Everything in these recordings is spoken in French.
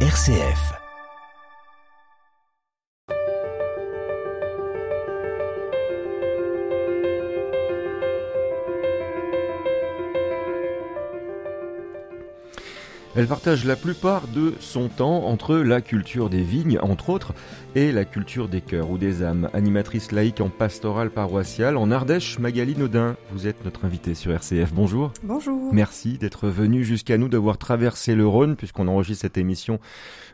RCF. Elle partage la plupart de son temps entre la culture des vignes, entre autres, et la culture des cœurs ou des âmes. Animatrice laïque en pastorale paroissiale en Ardèche, Magali Naudin, vous êtes notre invitée sur RCF. Bonjour. Bonjour. Merci d'être venu jusqu'à nous, d'avoir traversé le Rhône, puisqu'on enregistre cette émission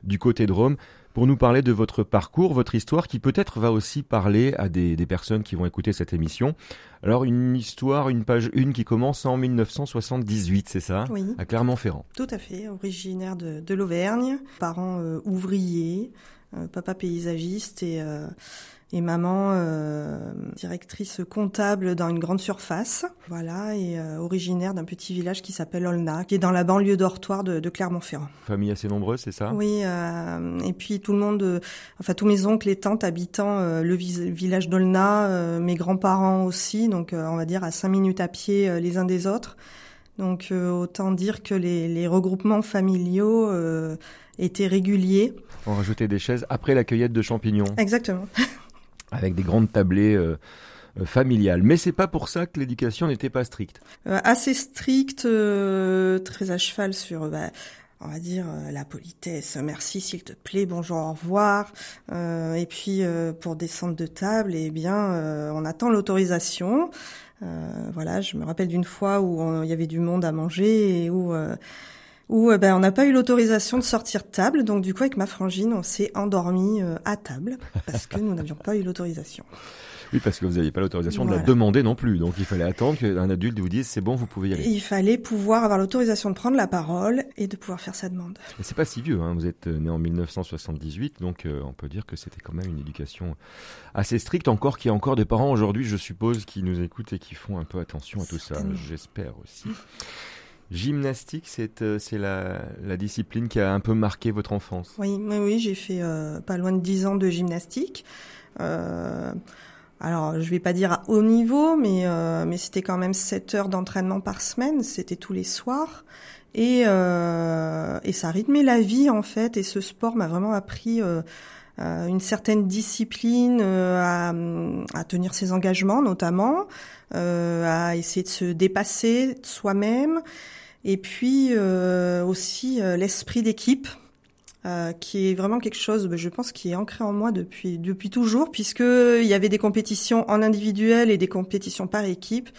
du côté de Rome pour nous parler de votre parcours, votre histoire, qui peut-être va aussi parler à des, personnes qui vont écouter cette émission. Alors une histoire, une page une qui commence en 1978, c'est ça? Oui. À Clermont-Ferrand. Tout à fait, originaire de, l'Auvergne, parents euh, ouvriers, euh, papa paysagiste et euh, et maman euh, directrice comptable dans une grande surface. Voilà, et euh, originaire d'un petit village qui s'appelle Olna, qui est dans la banlieue dortoir de, de Clermont-Ferrand. Famille assez nombreuse, c'est ça? Oui, euh, et puis tout le monde, enfin tous mes oncles et tantes habitant le village d'Olna, mes grands-parents aussi, donc on va dire à cinq minutes à pied les uns des autres. Donc autant dire que les, les regroupements familiaux étaient réguliers. On rajoutait des chaises après la cueillette de champignons. Exactement. avec des grandes tablées euh, euh, familiales. Mais c'est pas pour ça que l'éducation n'était pas stricte. Euh, assez stricte, très à cheval sur. Bah, on va dire la politesse, merci s'il te plaît, bonjour, au revoir. et puis pour descendre de table, eh bien, on attend l'autorisation. voilà, je me rappelle d'une fois où il y avait du monde à manger et où où euh, ben, on n'a pas eu l'autorisation de sortir de table. Donc du coup, avec ma frangine, on s'est endormi euh, à table parce que nous n'avions pas eu l'autorisation. Oui, parce que vous n'aviez pas l'autorisation de la demander non plus. Donc il fallait attendre qu'un adulte vous dise c'est bon, vous pouvez y aller. il fallait pouvoir avoir l'autorisation de prendre la parole et de pouvoir faire sa demande. Et c'est pas si vieux, hein. vous êtes né en 1978, donc euh, on peut dire que c'était quand même une éducation assez stricte, encore qu'il y a encore des parents aujourd'hui, je suppose, qui nous écoutent et qui font un peu attention à tout ça. J'espère aussi. Gymnastique, c'est euh, la, la, discipline qui a un peu marqué votre enfance. Oui, oui, oui j'ai fait euh, pas loin de 10 ans de gymnastique. Euh, alors, je vais pas dire à haut niveau, mais, euh, mais c'était quand même 7 heures d'entraînement par semaine, c'était tous les soirs. Et, euh, et ça rythmait la vie, en fait, et ce sport m'a vraiment appris une certaine discipline, à, à, tenir ses engagements notamment, à essayer de se dépasser soi-même. Et puis euh, aussi euh, l'esprit d'équipe, euh, qui est vraiment quelque chose, je pense, qui est ancré en moi depuis depuis toujours, puisque il y avait des compétitions en individuel et des compétitions par équipe.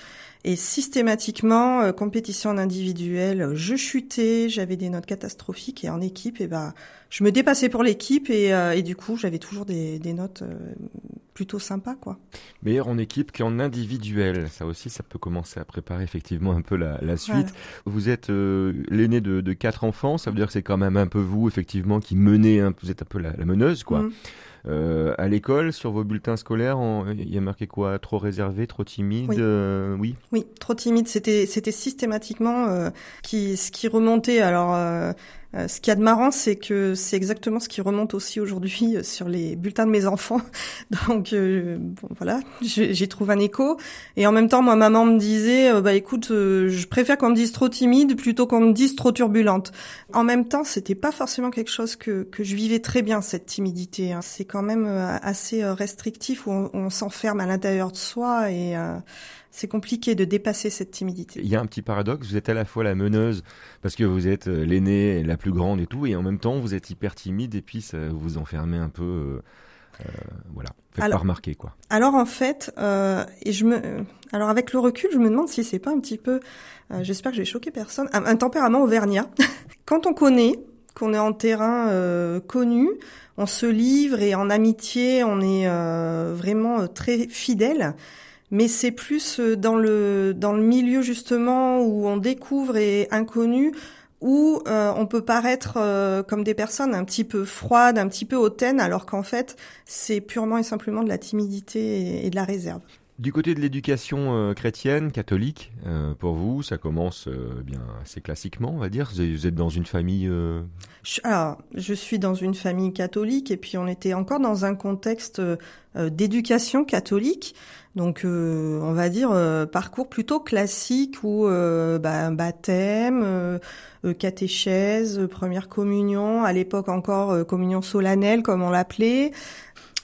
Et systématiquement, euh, compétition en individuel, je chutais, j'avais des notes catastrophiques et en équipe, et ben, je me dépassais pour l'équipe et, euh, et, du coup, j'avais toujours des, des notes euh, plutôt sympas, quoi. Meilleur en équipe qu'en individuel, ça aussi, ça peut commencer à préparer effectivement un peu la, la suite. Vous êtes l'aîné de, de, quatre enfants, ça veut dire que c'est quand même un peu vous, effectivement, qui menez, vous êtes un peu la, la meneuse, quoi. Mmh. Euh, à l'école, sur vos bulletins scolaires, il y a marqué quoi? Trop réservé, trop timide Oui. Euh, oui. oui. trop timide. C'était c'était systématiquement euh, qui ce qui remontait. Alors euh, euh, ce qu'il y a de marrant, c'est que c'est exactement ce qui remonte aussi aujourd'hui euh, sur les bulletins de mes enfants. Donc euh, bon, voilà, j'ai trouvé un écho. Et en même temps, moi, maman me disait, bah écoute, je préfère qu'on me dise trop timide plutôt qu'on me dise trop turbulente. En même temps, c'était pas forcément quelque chose que, que je vivais très bien cette timidité. Hein. C'est quand même assez restrictif où on, on s'enferme à l'intérieur de soi et c'est compliqué de dépasser cette timidité. Il y a un petit paradoxe, vous êtes à la fois la meneuse parce que vous êtes euh, l'aînée, la plus grande et tout, et en même temps vous êtes hyper timide et puis ça vous enfermez un peu. Euh, euh voilà, faites alors, pas remarquer quoi. Alors en fait, euh, et je me, alors avec le recul, je me demande si c'est pas un petit peu, euh, j'espère que j'ai choqué personne, un, un tempérament auvergnat. Quand on connaît, qu'on est en terrain euh, connu, on se livre et en amitié, on est vraiment très fidèle mais c'est plus euh, dans le dans le milieu justement où on découvre et inconnu où euh, on peut paraître euh, comme des personnes un petit peu froides, un petit peu hautaines, alors qu'en fait c'est purement et simplement de la timidité et, de la réserve. Du côté de l'éducation chrétienne, catholique, pour vous, ça commence bien assez classiquement, on va dire. Vous êtes dans une famille alors, je suis dans une famille catholique et puis on était encore dans un contexte euh, d'éducation catholique. Donc, euh, on va dire euh, parcours plutôt classique où bah, baptême, catéchèse, première communion, à l'époque encore communion solennelle comme on l'appelait,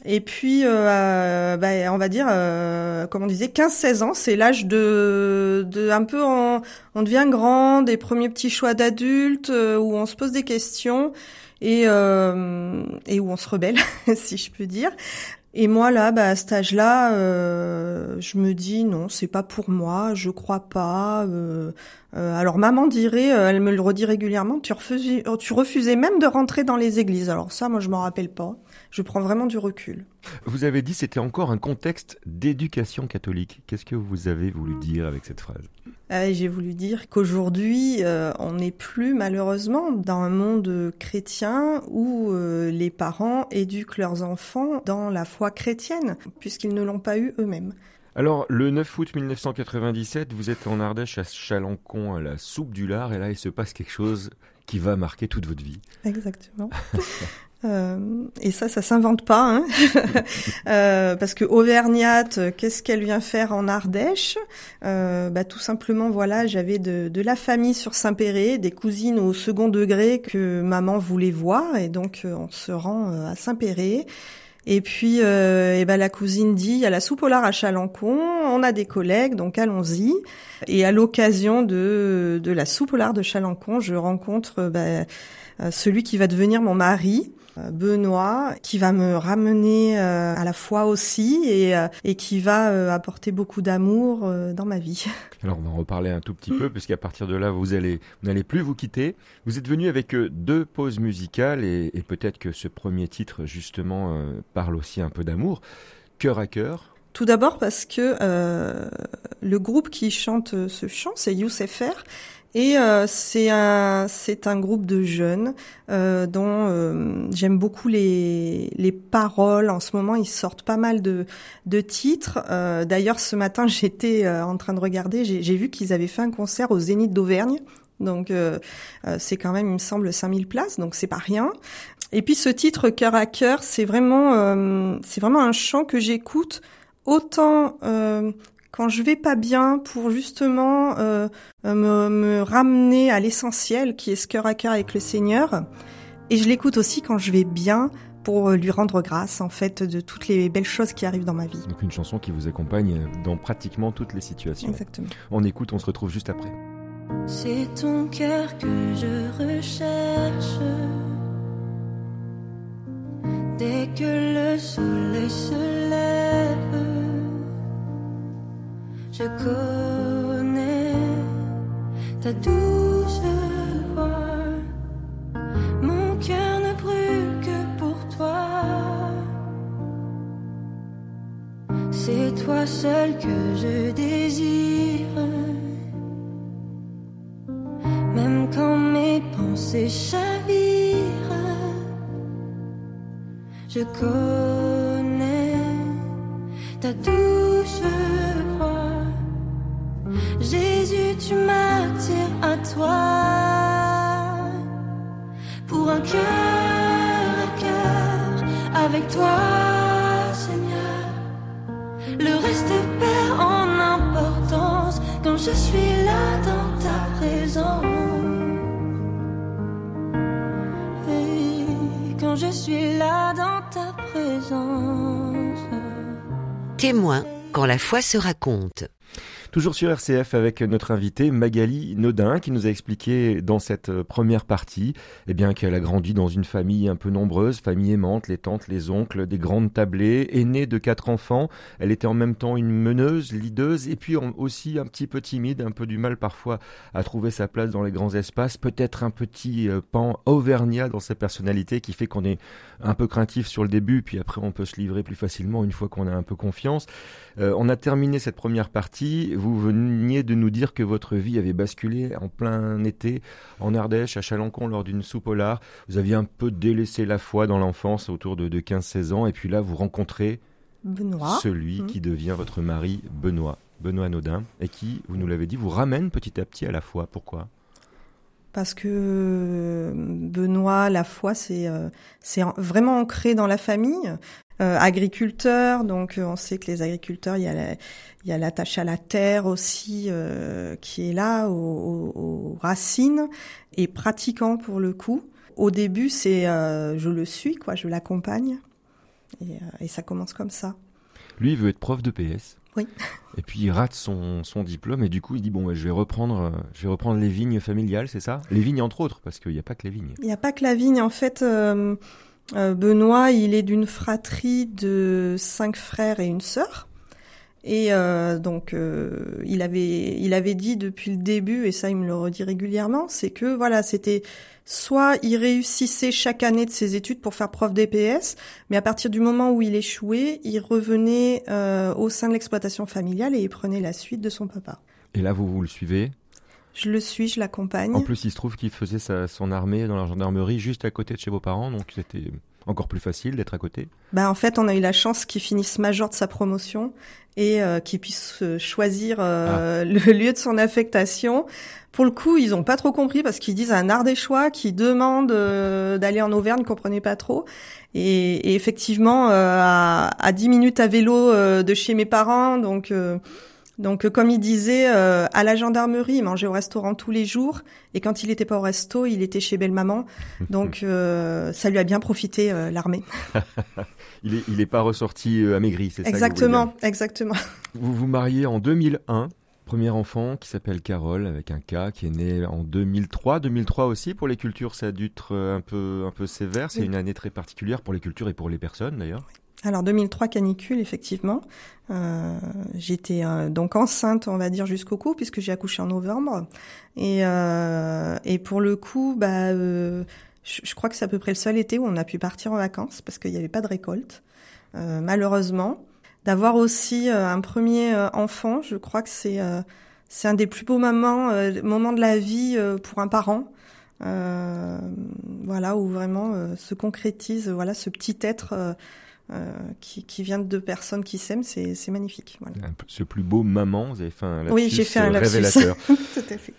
et puis, euh, bah, on va dire, euh, comme on disait, 15-16 ans, c'est l'âge de, de un peu, on, on devient grand, des premiers petits choix d'adultes, euh, où on se pose des questions et, euh, et où on se rebelle, si je peux dire. Et moi là, bah, à cet âge-là, euh, je me dis non, c'est pas pour moi, je crois pas. Euh, euh, alors maman dirait, elle me le redit régulièrement, tu refusais, tu refusais même de rentrer dans les églises. Alors ça, moi je m'en rappelle pas je prends vraiment du recul. Vous avez dit c'était encore un contexte d'éducation catholique. Qu'est-ce que vous avez voulu dire avec cette phrase? Ah, J'ai voulu dire qu'aujourd'hui, euh, on n'est plus malheureusement dans un monde chrétien où euh, les parents éduquent leurs enfants dans la foi chrétienne, puisqu'ils ne l'ont pas eu eux-mêmes. Alors, le 9 août 1997, vous êtes en Ardèche à Chalancon, à la soupe du lard, et là, il se passe quelque chose qui va marquer toute votre vie. Exactement. Euh, et ça, ça s'invente pas, hein euh, parce que Auvergnate, qu'est-ce qu'elle vient faire en Ardèche? Euh, bah, Tout simplement, voilà, j'avais de, de, la famille sur Saint-Péret, des cousines au second degré que maman voulait voir, et donc on se rend à Saint-Péret. Et puis, euh, et ben la cousine dit, il y a la soupe au lard à Chalancon, on a des collègues, donc allons-y. Et à l'occasion de, de la soupe au lard de Chalancon, je rencontre bah, celui qui va devenir mon mari, euh, Benoît, qui va me ramener euh, à la foi aussi et, euh, et qui va apporter beaucoup d'amour dans ma vie. Alors on va en reparler un tout petit peu puisqu'à partir de là vous allez vous n'allez plus vous quitter. Vous êtes venu avec deux pauses musicales et, et peut-être que ce premier titre justement parle aussi un peu d'amour. Cœur à cœur, tout d'abord parce que euh, le groupe qui chante ce chant, c'est Youssef R. Et euh, c'est un c'est un groupe de jeunes euh, dont euh, j'aime beaucoup les les paroles. En ce moment, ils sortent pas mal de de titres. Euh, d'ailleurs, ce matin, j'étais en train de regarder. J'ai vu qu'ils avaient fait un concert au Zénith d'Auvergne. Donc c'est quand même, il me semble, 5000 places. Donc c'est pas rien. Et puis ce titre cœur à cœur, c'est vraiment c'est vraiment un chant que j'écoute autant quand je vais pas bien pour justement euh, me, me, ramener à l'essentiel qui est ce cœur à cœur avec le Seigneur. Et je l'écoute aussi quand je vais bien pour lui rendre grâce en fait de toutes les belles choses qui arrivent dans ma vie. Donc une chanson qui vous accompagne dans pratiquement toutes les situations. Exactement. On écoute, on se retrouve juste après. C'est ton cœur que je recherche. Dès que le soleil se lève je connais ta douce voix. Mon cœur ne brûle que pour toi. C'est toi seul que je désire. Même quand mes pensées chavirent, je connais ta douce pour un cœur à cœur avec toi, Seigneur. Le reste perd en importance quand je suis là dans ta présence. Et quand je suis là dans ta présence. Témoin quand la foi se raconte. Toujours sur RCF avec notre invitée Magali Nodin qui nous a expliqué dans cette euh, première partie eh bien qu'elle a grandi dans une famille un peu nombreuse, famille aimante, les tantes, les oncles, des grandes tablées, aînée de quatre enfants. Elle était en même temps une meneuse, lideuse et puis aussi un petit peu timide, un peu du mal parfois à trouver sa place dans les grands espaces, peut-être un petit euh, pan auvergnat dans sa personnalité qui fait qu'on est un peu craintif sur le début puis après on peut se livrer plus facilement une fois qu'on a un peu confiance. Euh, on a terminé cette première partie vous veniez de nous dire que votre vie avait basculé en plein été en Ardèche, à Chalancon, lors d'une soupe au lard. Vous aviez un peu délaissé la foi dans l'enfance, autour de, 15-16 ans, et puis là, vous rencontrez Benoît. celui mmh. qui devient votre mari, Benoît, Benoît Naudin, et qui, vous nous l'avez dit, vous ramène petit à petit à la foi. Pourquoi? Parce que Benoît, la foi, c'est c'est vraiment ancré dans la famille. Agriculteur, donc on sait que les agriculteurs, il y a la, il y a l'attache à la terre aussi qui est là, aux, aux, racines, et pratiquant pour le coup. Au début, c'est je le suis, quoi, je l'accompagne, et, et ça commence comme ça. Lui, il veut être prof de PS. Oui. Et puis il rate son, son diplôme et du coup il dit bon je vais reprendre euh, je vais reprendre les vignes familiales c'est ça? Les vignes entre autres parce qu'il n'y a pas que les vignes. Il n'y a pas que la vigne en fait euh, euh, Benoît il est d'une fratrie de cinq frères et une sœur et donc il avait il avait dit depuis le début et ça il me le redit régulièrement c'est que voilà c'était soit il réussissait chaque année de ses études pour faire prof d'EPS, mais à partir du moment où il échouait, il revenait euh, au sein de l'exploitation familiale et il prenait la suite de son papa. Et là, vous, vous le suivez? Je le suis, je l'accompagne. En plus, il se trouve qu'il faisait sa, son armée dans la gendarmerie juste à côté de chez vos parents, donc c'était encore plus facile d'être à côté bah, En fait, on a eu la chance qu'il finisse major de sa promotion et euh, qu'il puisse choisir euh, ah. le lieu de son affectation. Pour le coup, ils ont pas trop compris parce qu'ils disent un Ardéchois qui demande euh, d'aller en Auvergne, ils comprenaient pas trop. Et, et effectivement, euh, à, à 10 minutes à vélo euh, de chez mes parents, donc donc comme il disait, à la gendarmerie, il mangeait au restaurant tous les jours. Et quand il était pas au resto, il était chez belle maman. Donc ça lui a bien profité l'armée. il est il est pas ressorti amaigri, c'est ça Exactement, exactement. Vous vous mariez en 2001 premier enfant qui s'appelle Carole avec un K qui est né en 2003. 2003 aussi pour les cultures, ça a dû être euh, un peu un peu sévère. C'est une année très particulière pour les cultures et pour les personnes d'ailleurs. Alors 2003 canicule effectivement. Euh, J'étais euh, donc enceinte, on va dire jusqu'au cou puisque j'ai accouché en novembre et euh, et pour le coup bah euh, je, je, crois que c'est à peu près le seul été où on a pu partir en vacances parce qu'il n'y avait pas de récolte malheureusement d'avoir aussi euh, un premier euh, enfant. Je crois que c'est euh, c'est un des plus beaux moments moments de la vie pour un parent. voilà où vraiment se concrétise voilà ce petit être qui, qui, vient de deux personnes qui s'aiment, c'est, magnifique. Voilà. Ce plus beau maman, vous avez fait un lapsus Oui, j'ai fait un révélateur. Tout à fait.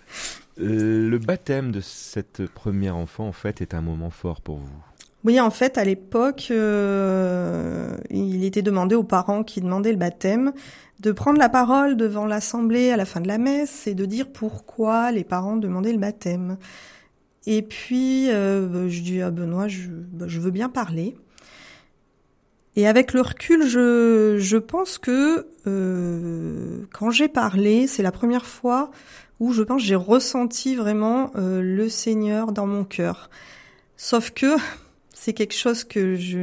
le baptême de cette première enfant, en fait, est un moment fort pour vous? Oui, en fait, à l'époque, euh, il était demandé aux parents qui demandaient le baptême de prendre la parole devant l'assemblée à la fin de la messe et de dire pourquoi les parents demandaient le baptême. Et puis, euh, je dis à Benoît, je, bah, je, veux bien parler. Et avec le recul, je, je pense que euh, quand j'ai parlé, c'est la première fois où je pense j'ai ressenti vraiment euh, le Seigneur dans mon cœur. Sauf que c'est quelque chose que je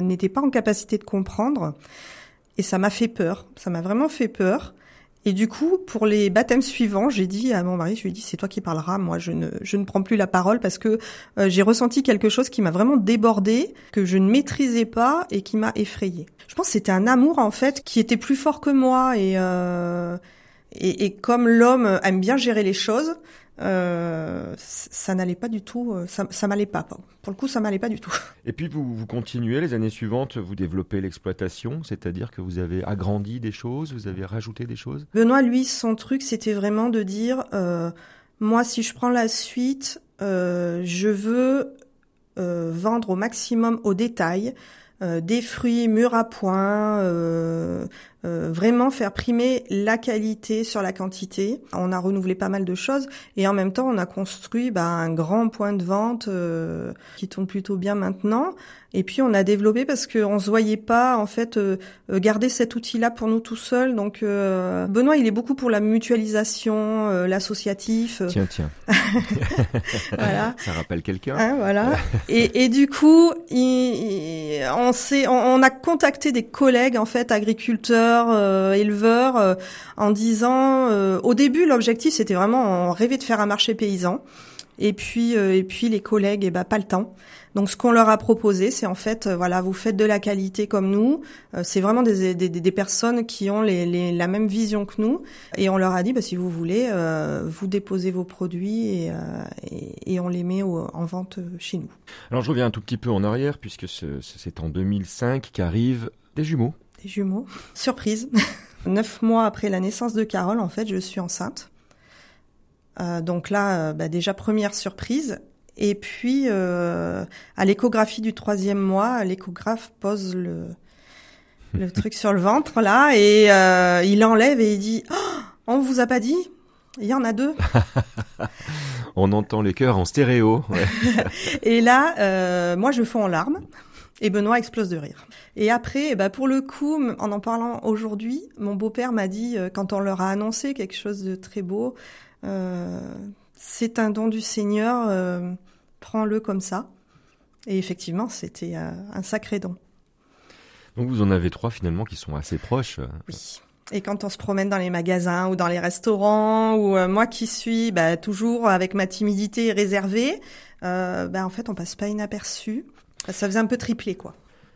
n'étais pas en capacité de comprendre. Et ça m'a fait peur. Ça m'a vraiment fait peur. Et du coup, pour les baptêmes suivants, j'ai dit à mon mari, je lui ai dit, c'est toi qui parleras. Moi, je ne, je ne prends plus la parole parce que euh, j'ai ressenti quelque chose qui m'a vraiment débordé, que je ne maîtrisais pas et qui m'a effrayée. Je pense que c'était un amour en fait qui était plus fort que moi et euh, et, et, comme l'homme aime bien gérer les choses, euh, ça n'allait pas du tout, euh, ça, ça m'allait pas. Pour le coup, ça m'allait pas du tout. Et puis vous, vous continuez les années suivantes, vous développez l'exploitation, c'est-à-dire que vous avez agrandi des choses, vous avez rajouté des choses? Benoît, lui, son truc, c'était vraiment de dire, euh, moi, si je prends la suite, euh, je veux vendre au maximum au détail. des fruits mûrs à point, euh, vraiment faire primer la qualité sur la quantité. On a renouvelé pas mal de choses et en même temps on a construit bah, un grand point de vente euh, qui tourne plutôt bien maintenant. Et puis on a développé parce qu'on se voyait pas en fait euh, garder cet outil-là pour nous tout seuls. Donc Benoît il est beaucoup pour la mutualisation, l'associatif. Tiens tiens. voilà. Ça rappelle quelqu'un. Hein, voilà. et, et, du coup il, on s'est on, on a contacté des collègues en fait agriculteurs euh, éleveurs, euh, en disant, euh, au début, l'objectif c'était vraiment, on rêvait de faire un marché paysan. Et puis, et puis les collègues, eh ben pas le temps. Donc ce qu'on leur a proposé, c'est en fait, voilà, vous faites de la qualité comme nous. c'est vraiment des, des, personnes qui ont la même vision que nous. Et on leur a dit, bah, si vous voulez, vous déposez vos produits et on les met en vente chez nous. Alors je reviens un tout petit peu en arrière, puisque c'est en 2005 qu'arrivent des jumeaux jumeaux. Surprise. Neuf mois après la naissance de Carole, en fait, je suis enceinte. Euh, donc là, euh, bah, déjà première surprise. Et puis, à l'échographie du troisième mois, l'échographe pose le, le truc sur le ventre là et il enlève et il dit oh, on vous a pas dit il y en a deux. On entend les cœurs en stéréo. et là, euh, moi, je fonds en larmes. Et Benoît explose de rire. Et après, bah pour le coup, en en parlant aujourd'hui, mon beau-père m'a dit, euh, quand on leur a annoncé quelque chose de très beau, euh, c'est un don du Seigneur, euh, prends-le comme ça. Et effectivement, c'était un sacré don. Donc vous en avez trois finalement qui sont assez proches. Oui. Et quand on se promène dans les magasins ou dans les restaurants, ou euh, moi qui suis bah, toujours avec ma timidité réservée, euh, bah, en fait on passe pas inaperçu. Ça faisait un peu triplé quoi.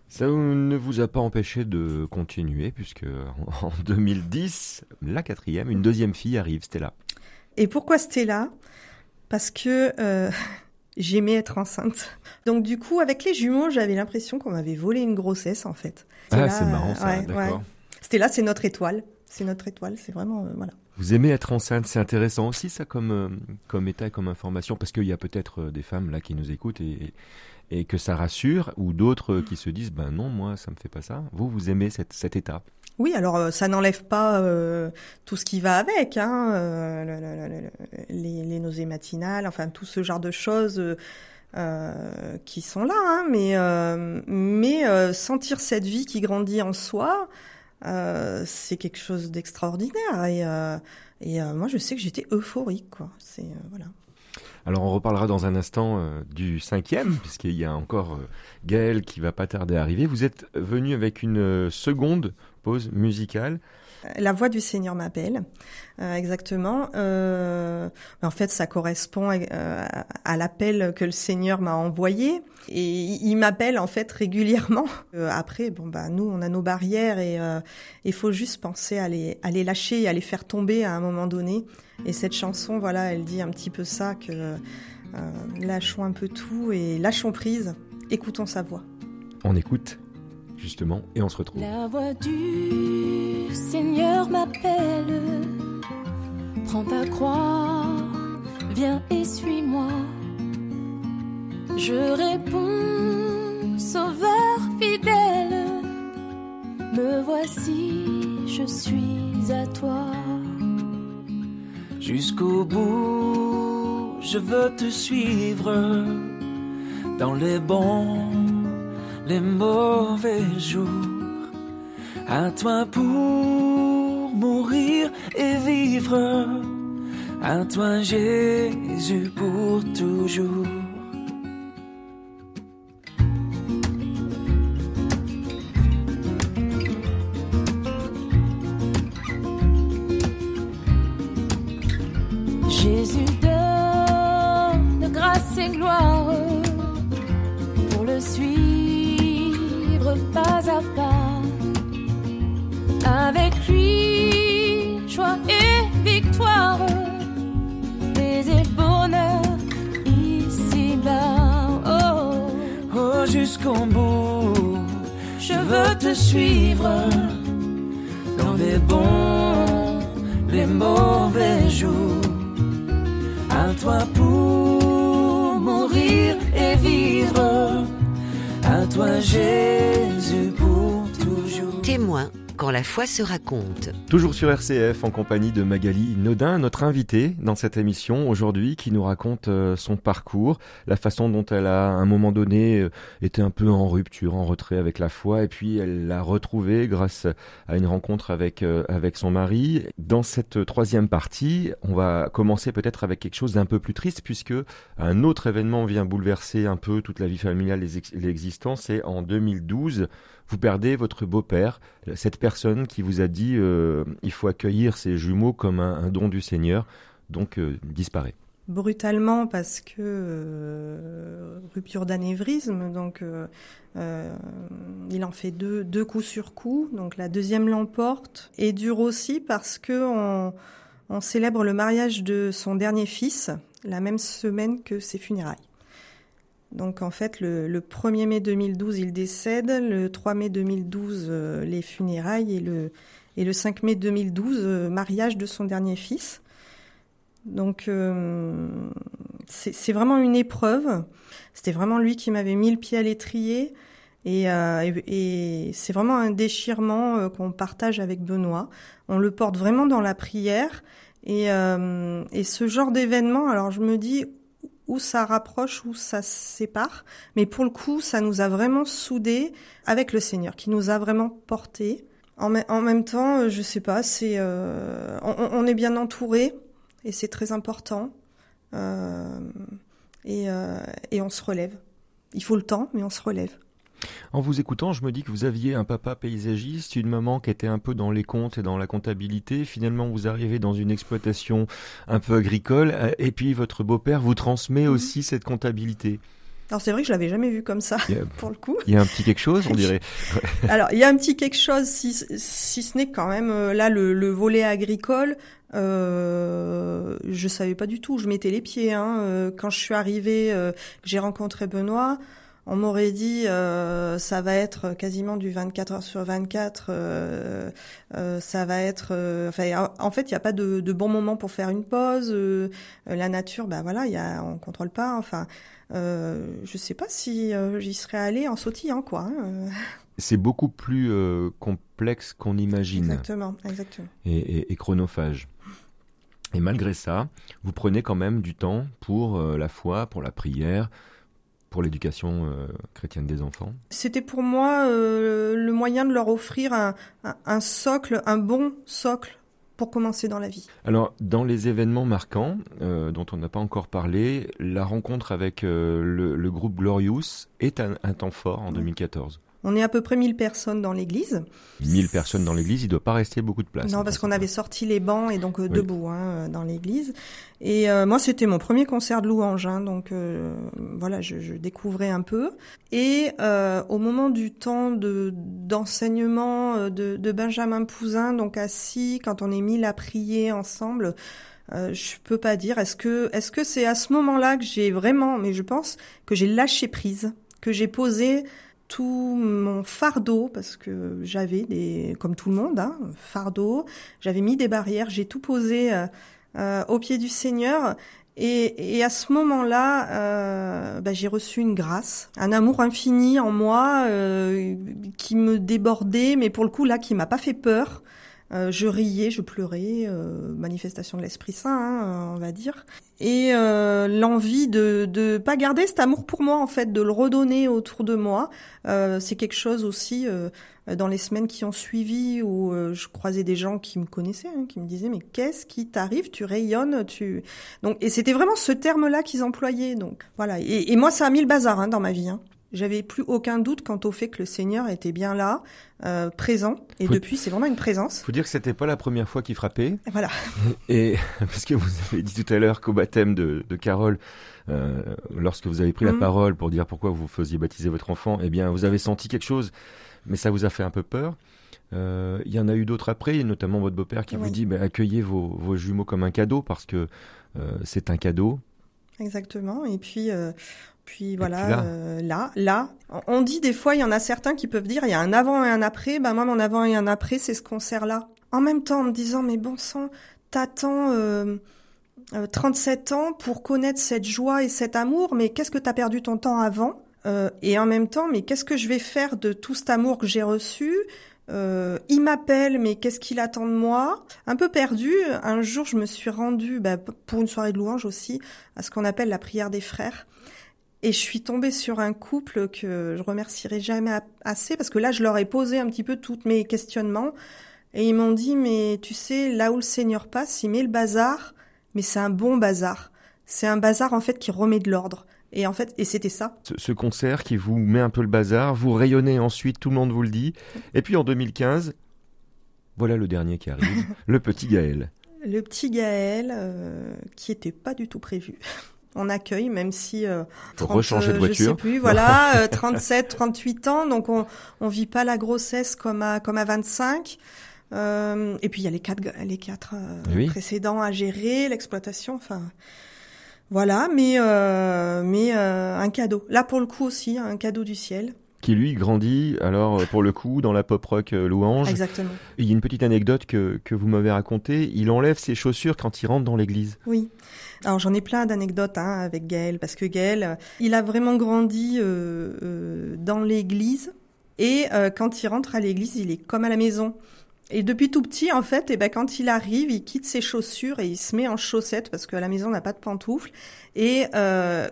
Ça ne vous a pas empêché de continuer puisque en 2010, la quatrième, une deuxième fille arrive, Stella. Et pourquoi Stella? Parce que euh, j'aimais être enceinte. Donc du coup, avec les jumeaux, j'avais l'impression qu'on m'avait volé une grossesse en fait. Ah, c'est marrant ça, d'accord. Stella, c'est notre étoile. C'est notre étoile. C'est vraiment euh, voilà. Vous aimez être enceinte, c'est intéressant aussi ça comme euh, comme état, comme information, parce qu'il y a peut-être des femmes là qui nous écoutent et, et que ça rassure, ou d'autres qui se disent ben non moi ça me fait pas ça. Vous vous aimez cet état oui, alors ça n'enlève pas tout ce qui va avec, hein, les, les, nausées matinales, enfin tout ce genre de choses qui sont là, hein, mais sentir cette vie qui grandit en soi, euh, c'est quelque chose d'extraordinaire. Et, euh, et euh, moi, je sais que j'étais euphorique, quoi. C'est voilà. Alors on reparlera dans un instant du cinquième, puisqu'il y a encore Gaël qui va pas tarder à arriver. Vous êtes venu avec une seconde pause musicale. La voix du Seigneur m'appelle, euh, exactement. Euh, en fait, ça correspond euh, à, l'appel que le Seigneur m'a envoyé. Et il m'appelle en fait régulièrement. après, bon bah nous, on a nos barrières et il faut juste penser à les, à les lâcher et à les faire tomber à un moment donné. Et cette chanson, voilà, elle dit un petit peu ça que lâchons un peu tout et lâchons prise. Écoutons sa voix. On écoute justement, et on se retrouve. La voix du Seigneur m'appelle. Prends ta croix, viens et suis-moi. Je réponds, Sauveur fidèle, me voici, je suis à toi. Jusqu'au bout, je veux te suivre dans les bons les mauvais jours. À toi pour mourir et vivre. À toi Jésus pour toujours. et le bonheur ici-bas. Oh, oh jusqu'au bout, je veux te suivre dans les bons, les mauvais jours. À toi pour mourir et vivre, à toi j'ai foi se raconte. Toujours sur RCF en compagnie de Magali Nodin, notre invitée dans cette émission aujourd'hui qui nous raconte euh, son parcours, la façon dont elle a à un moment donné euh, été un peu en rupture, en retrait avec la foi et puis elle l'a retrouvée grâce à une rencontre avec euh, avec son mari. Dans cette troisième partie, on va commencer peut-être avec quelque chose d'un peu plus triste puisque un autre événement vient bouleverser un peu toute la vie familiale l'existence. Et en 2012, vous perdez votre beau-père, cette personne qui vous a dit euh, il faut accueillir ces jumeaux comme un, don du Seigneur, donc euh, disparaît. Brutalement parce que euh, rupture d'anévrisme, donc il en fait deux, coups sur coup, donc la deuxième l'emporte et dure aussi parce que on, on célèbre le mariage de son dernier fils la même semaine que ses funérailles. Donc en fait, le, 1er mai 2012, il décède, le 3 mai 2012, euh, les funérailles, et le, et le 5 mai 2012, euh, mariage de son dernier fils. Donc euh, c'est vraiment une épreuve. C'était vraiment lui qui m'avait mis le pied à l'étrier. Et, c'est vraiment un déchirement qu'on partage avec Benoît. On le porte vraiment dans la prière. Et ce genre d'événement, alors je me dis où ça rapproche, où ça sépare. Mais pour le coup, ça nous a vraiment soudés avec le Seigneur, qui nous a vraiment portés. En, même temps, euh, je sais pas, c'est euh, on, on, est bien entouré et c'est très important. Euh, et, euh, et on se relève. Il faut le temps, mais on se relève. En vous écoutant, je me dis que vous aviez un papa paysagiste, une maman qui était un peu dans les comptes et dans la comptabilité. Finalement, vous arrivez dans une exploitation un peu agricole, euh, et puis votre beau-père vous transmet mmh. aussi cette comptabilité. Alors c'est vrai que je l'avais jamais vu comme ça, pour le coup. Il y a un petit quelque chose, on dirait. Alors il y a un petit quelque chose, si, si ce n'est quand même euh, là le, le volet agricole. Euh, je savais pas du tout où je mettais les pieds. Hein. Euh, quand je suis arrivée, euh, j'ai rencontré Benoît, on m'aurait dit euh, ça va être quasiment du 24 heures sur 24. Euh, euh, ça va être. Enfin, en fait, il n'y a pas de, de, bon moment pour faire une pause. La nature, bah voilà, y a, on contrôle pas. Enfin, je sais pas si j'y serais allée en sautillant, quoi. Hein, C'est beaucoup plus complexe qu'on imagine. Exactement, exactement. Et, et, et chronophage. Et malgré ça, vous prenez quand même du temps pour la foi, pour la prière, pour l'éducation euh, chrétienne des enfants C'était pour moi euh, le moyen de leur offrir un, un, un, socle, un bon socle pour commencer dans la vie. Alors, dans les événements marquants euh, dont on n'a pas encore parlé, la rencontre avec le, le, groupe Glorious est un, un temps fort en 2014. On est à peu près 1000 personnes dans l'église. 1000 personnes dans l'église, il ne doit pas rester beaucoup de place. Non, parce qu'on avait sorti les bancs et donc euh, oui. debout hein, euh, dans l'église. Et euh, moi, c'était mon premier concert de louange, hein, donc euh, voilà, je, je, découvrais un peu. Et au moment du temps de d'enseignement de, de, Benjamin Pouzin, donc assis, quand on est mis à prier ensemble, euh, je peux pas dire. Est-ce que est-ce que c'est à ce moment-là que j'ai vraiment, mais je pense que j'ai lâché prise, que j'ai posé tout mon fardeau parce que j'avais des comme tout le monde hein, fardeau. J'avais mis des barrières j'ai tout posé euh, euh, au pied du Seigneur. Et, et à ce moment-là euh, bah, j'ai reçu une grâce un amour infini en moi euh, qui me débordait mais pour le coup là qui m'a pas fait peur euh, je riais, je pleurais, euh, manifestation de l'Esprit Saint, hein, on va dire, et euh, l'envie de de pas garder cet amour pour moi en fait, de le redonner autour de moi. Euh, c'est quelque chose aussi euh, dans les semaines qui ont suivi où je croisais des gens qui me connaissaient, hein, qui me disaient mais qu'est-ce qui t'arrive? Tu rayonnes, tu donc et c'était vraiment ce terme-là qu'ils employaient donc voilà. Et, et, moi ça a mis le bazar hein, dans ma vie. Hein. J'avais plus aucun doute quant au fait que le Seigneur était bien là, euh, présent. Et faut, depuis, c'est vraiment une présence. Faut dire que c'était pas la première fois qu'il frappait. Voilà. Et parce que vous avez dit tout à l'heure qu'au baptême de, de Carole, euh, lorsque vous avez pris mmh. la parole pour dire pourquoi vous faisiez baptiser votre enfant, eh bien, vous avez senti quelque chose, mais ça vous a fait un peu peur. Euh, il y en a eu d'autres après, notamment votre beau-père qui oui. vous dit bah, accueillez vos, vos, jumeaux comme un cadeau parce que euh, c'est un cadeau. Exactement. Et puis, euh, puis voilà, là. Euh, là. là, on dit des fois, il y en a certains qui peuvent dire, il y a un avant et un après. Ben moi, mon avant et un après, c'est ce concert-là. En même temps, en me disant, mais bon sang, t'attends euh, euh, 37 ans pour connaître cette joie et cet amour, mais qu'est-ce que t'as perdu ton temps avant euh, Et en même temps, mais qu'est-ce que je vais faire de tout cet amour que j'ai reçu euh, il m'appelle, mais qu'est-ce qu'il attend de moi? Un peu perdu. Un jour, je me suis rendue, bah, pour une soirée de louange aussi, à ce qu'on appelle la prière des frères. Et je suis tombée sur un couple que je remercierai jamais assez parce que là, je leur ai posé un petit peu tous mes questionnements et ils m'ont dit, mais tu sais, là où le Seigneur passe, il met le bazar, mais c'est un bon bazar. C'est un bazar en fait qui remet de l'ordre. Et en fait, et c'était ça. Ce, ce, concert qui vous met un peu le bazar, vous rayonnez ensuite, tout le monde vous le dit. Et puis en 2015, voilà le dernier qui arrive, le petit Gaël. Le petit Gaël, euh, qui était pas du tout prévu. On accueille, même si euh, 30, rechanger de voiture. Je sais plus, voilà, euh, 37, 38 ans, donc on on vit pas la grossesse comme à comme à 25. Euh, et puis il y a les quatre les quatre euh, oui. précédents à gérer, l'exploitation, enfin voilà, mais euh, mais euh, un cadeau. Là pour le coup aussi, un cadeau du ciel. qui lui grandit alors pour le coup dans la pop rock louange. Exactement. il y a une petite anecdote que, que vous m'avez racontée. Il enlève ses chaussures quand il rentre dans l'église. Oui. Alors j'en ai plein d'anecdotes hein, avec Gaël parce que Gaël, il a vraiment grandi euh, euh, dans l'église et euh, quand il rentre à l'église, il est comme à la maison. Et depuis tout petit, en fait, et eh ben, quand il arrive, il quitte ses chaussures et il se met en chaussettes parce qu'à la maison, on n'a pas de pantoufles et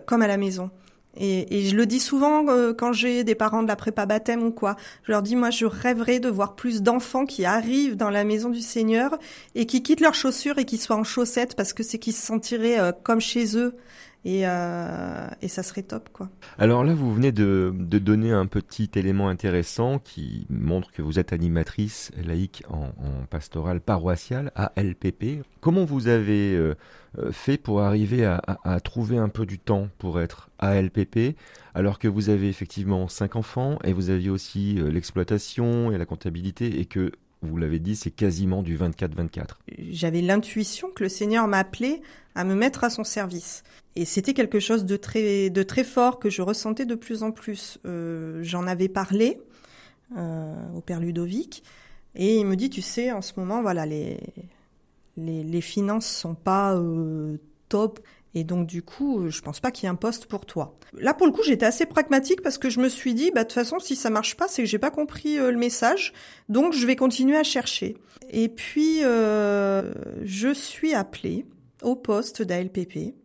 comme à la maison. Et, et, je le dis souvent euh, quand j'ai des parents de la prépa baptême ou quoi. Je leur dis, moi, je rêverais de voir plus d'enfants qui arrivent dans la maison du Seigneur et qui quittent leurs chaussures et qui soient en chaussettes parce que c'est qu'ils se sentiraient euh, comme chez eux. Et, euh, et, ça serait top, quoi. Alors là, vous venez de, donner un petit élément intéressant qui montre que vous êtes animatrice laïque en, en pastorale paroissiale à LPP. Comment vous avez euh, euh, fait pour arriver à, à, trouver un peu du temps pour être à LPP alors que vous avez effectivement cinq enfants et vous aviez aussi l'exploitation et la comptabilité et que vous l'avez dit, c'est quasiment du 24-24. J'avais l'intuition que le Seigneur m'appelait à me mettre à son service. Et c'était quelque chose de très, de très fort que je ressentais de plus en plus. Euh, J'en avais parlé euh, au père Ludovic, et il me dit, tu sais, en ce moment, voilà, les, les, les finances sont pas euh, top. Et donc du coup, je pense pas qu'il y ait un poste pour toi. Là pour le coup, j'étais assez pragmatique parce que je me suis dit, bah de toute façon, si ça marche pas, c'est que j'ai pas compris euh, le message, donc je vais continuer à chercher. Et puis euh, je suis appelée au poste d'ALPP,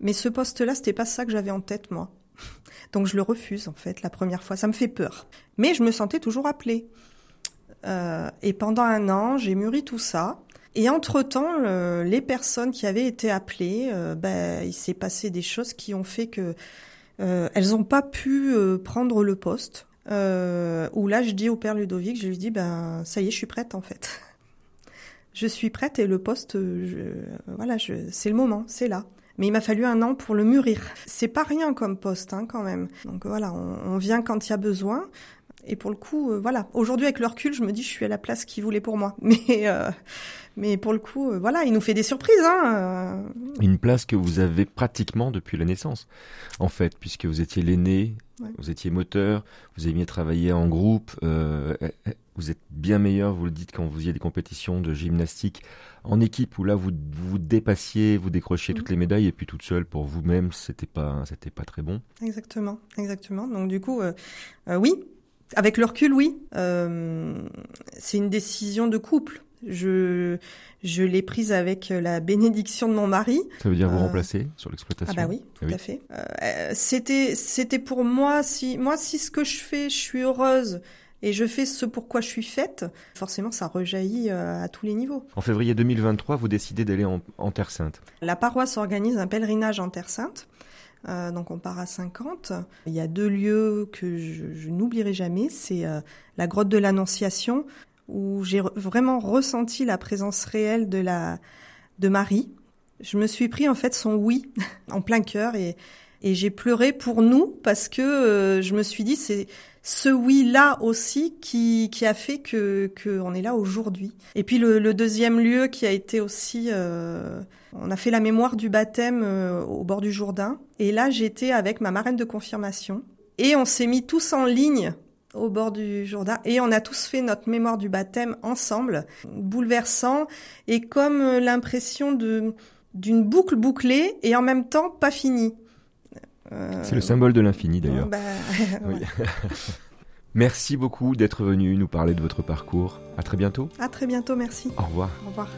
mais ce poste-là, c'était pas ça que j'avais en tête moi. Donc je le refuse en fait la première fois, ça me fait peur. Mais je me sentais toujours appelée. Euh, et pendant un an, j'ai mûri tout ça. Et entre-temps, les personnes qui avaient été appelées, euh, ben, il s'est passé des choses qui ont fait que euh, elles n'ont pas pu euh, prendre le poste. Euh, où là, je dis au père Ludovic, je lui dis, ben ça y est, je suis prête en fait. je suis prête et le poste, je, voilà, je, c'est le moment, c'est là. Mais il m'a fallu un an pour le mûrir. C'est pas rien comme poste, hein, quand même. Donc voilà, on, vient quand il y a besoin. Et pour le coup, euh, voilà. Aujourd'hui, avec le recul, je me dis, je suis à la place qu'il voulait pour moi. Mais, euh, mais pour le coup, euh, voilà, il nous fait des surprises. Hein, Une place que vous avez pratiquement depuis la naissance, en fait, puisque vous étiez l'aîné, ouais. vous étiez moteur, vous aimiez travailler en groupe. vous êtes bien meilleur, vous le dites, quand vous a des compétitions de gymnastique en équipe où là vous vous dépassiez, vous décrochiez mmh. toutes les médailles et puis toute seule pour vous-même, c'était pas c'était pas très bon. Exactement, exactement. Donc du coup, euh, euh, oui, avec le recul, oui, euh, c'est une décision de couple. Je, je l'ai prise avec la bénédiction de mon mari. Ça veut dire vous euh, remplacer sur l'exploitation Ah bah oui, tout oui. à fait. Euh, c'était, c'était pour moi si, moi si ce que je fais, je suis heureuse et je fais ce pourquoi je suis faite, forcément ça rejaillit à tous les niveaux. En février 2023, vous décidez d'aller en, en Terre Sainte. La paroisse organise un pèlerinage en Terre Sainte. Euh, donc on part à 50. Il y a deux lieux que je, je n'oublierai jamais. C'est euh, la grotte de l'Annonciation où j'ai vraiment ressenti la présence réelle de la de Marie. Je me suis pris en fait son oui en plein cœur et et j'ai pleuré pour nous parce que euh, je me suis dit c'est ce oui là aussi qui qui a fait que que on est là aujourd'hui. Et puis le, le, deuxième lieu qui a été aussi euh, on a fait la mémoire du baptême euh, au bord du Jourdain et là j'étais avec ma marraine de confirmation et on s'est mis tous en ligne au bord du Jourdain et on a tous fait notre mémoire du baptême ensemble, bouleversant et comme l'impression de d'une boucle bouclée et en même temps pas finie. Euh... C'est le symbole de l'infini d'ailleurs. Bah, merci beaucoup d'être venu nous parler de votre parcours. À très bientôt. À très bientôt, merci. Au revoir. Au revoir.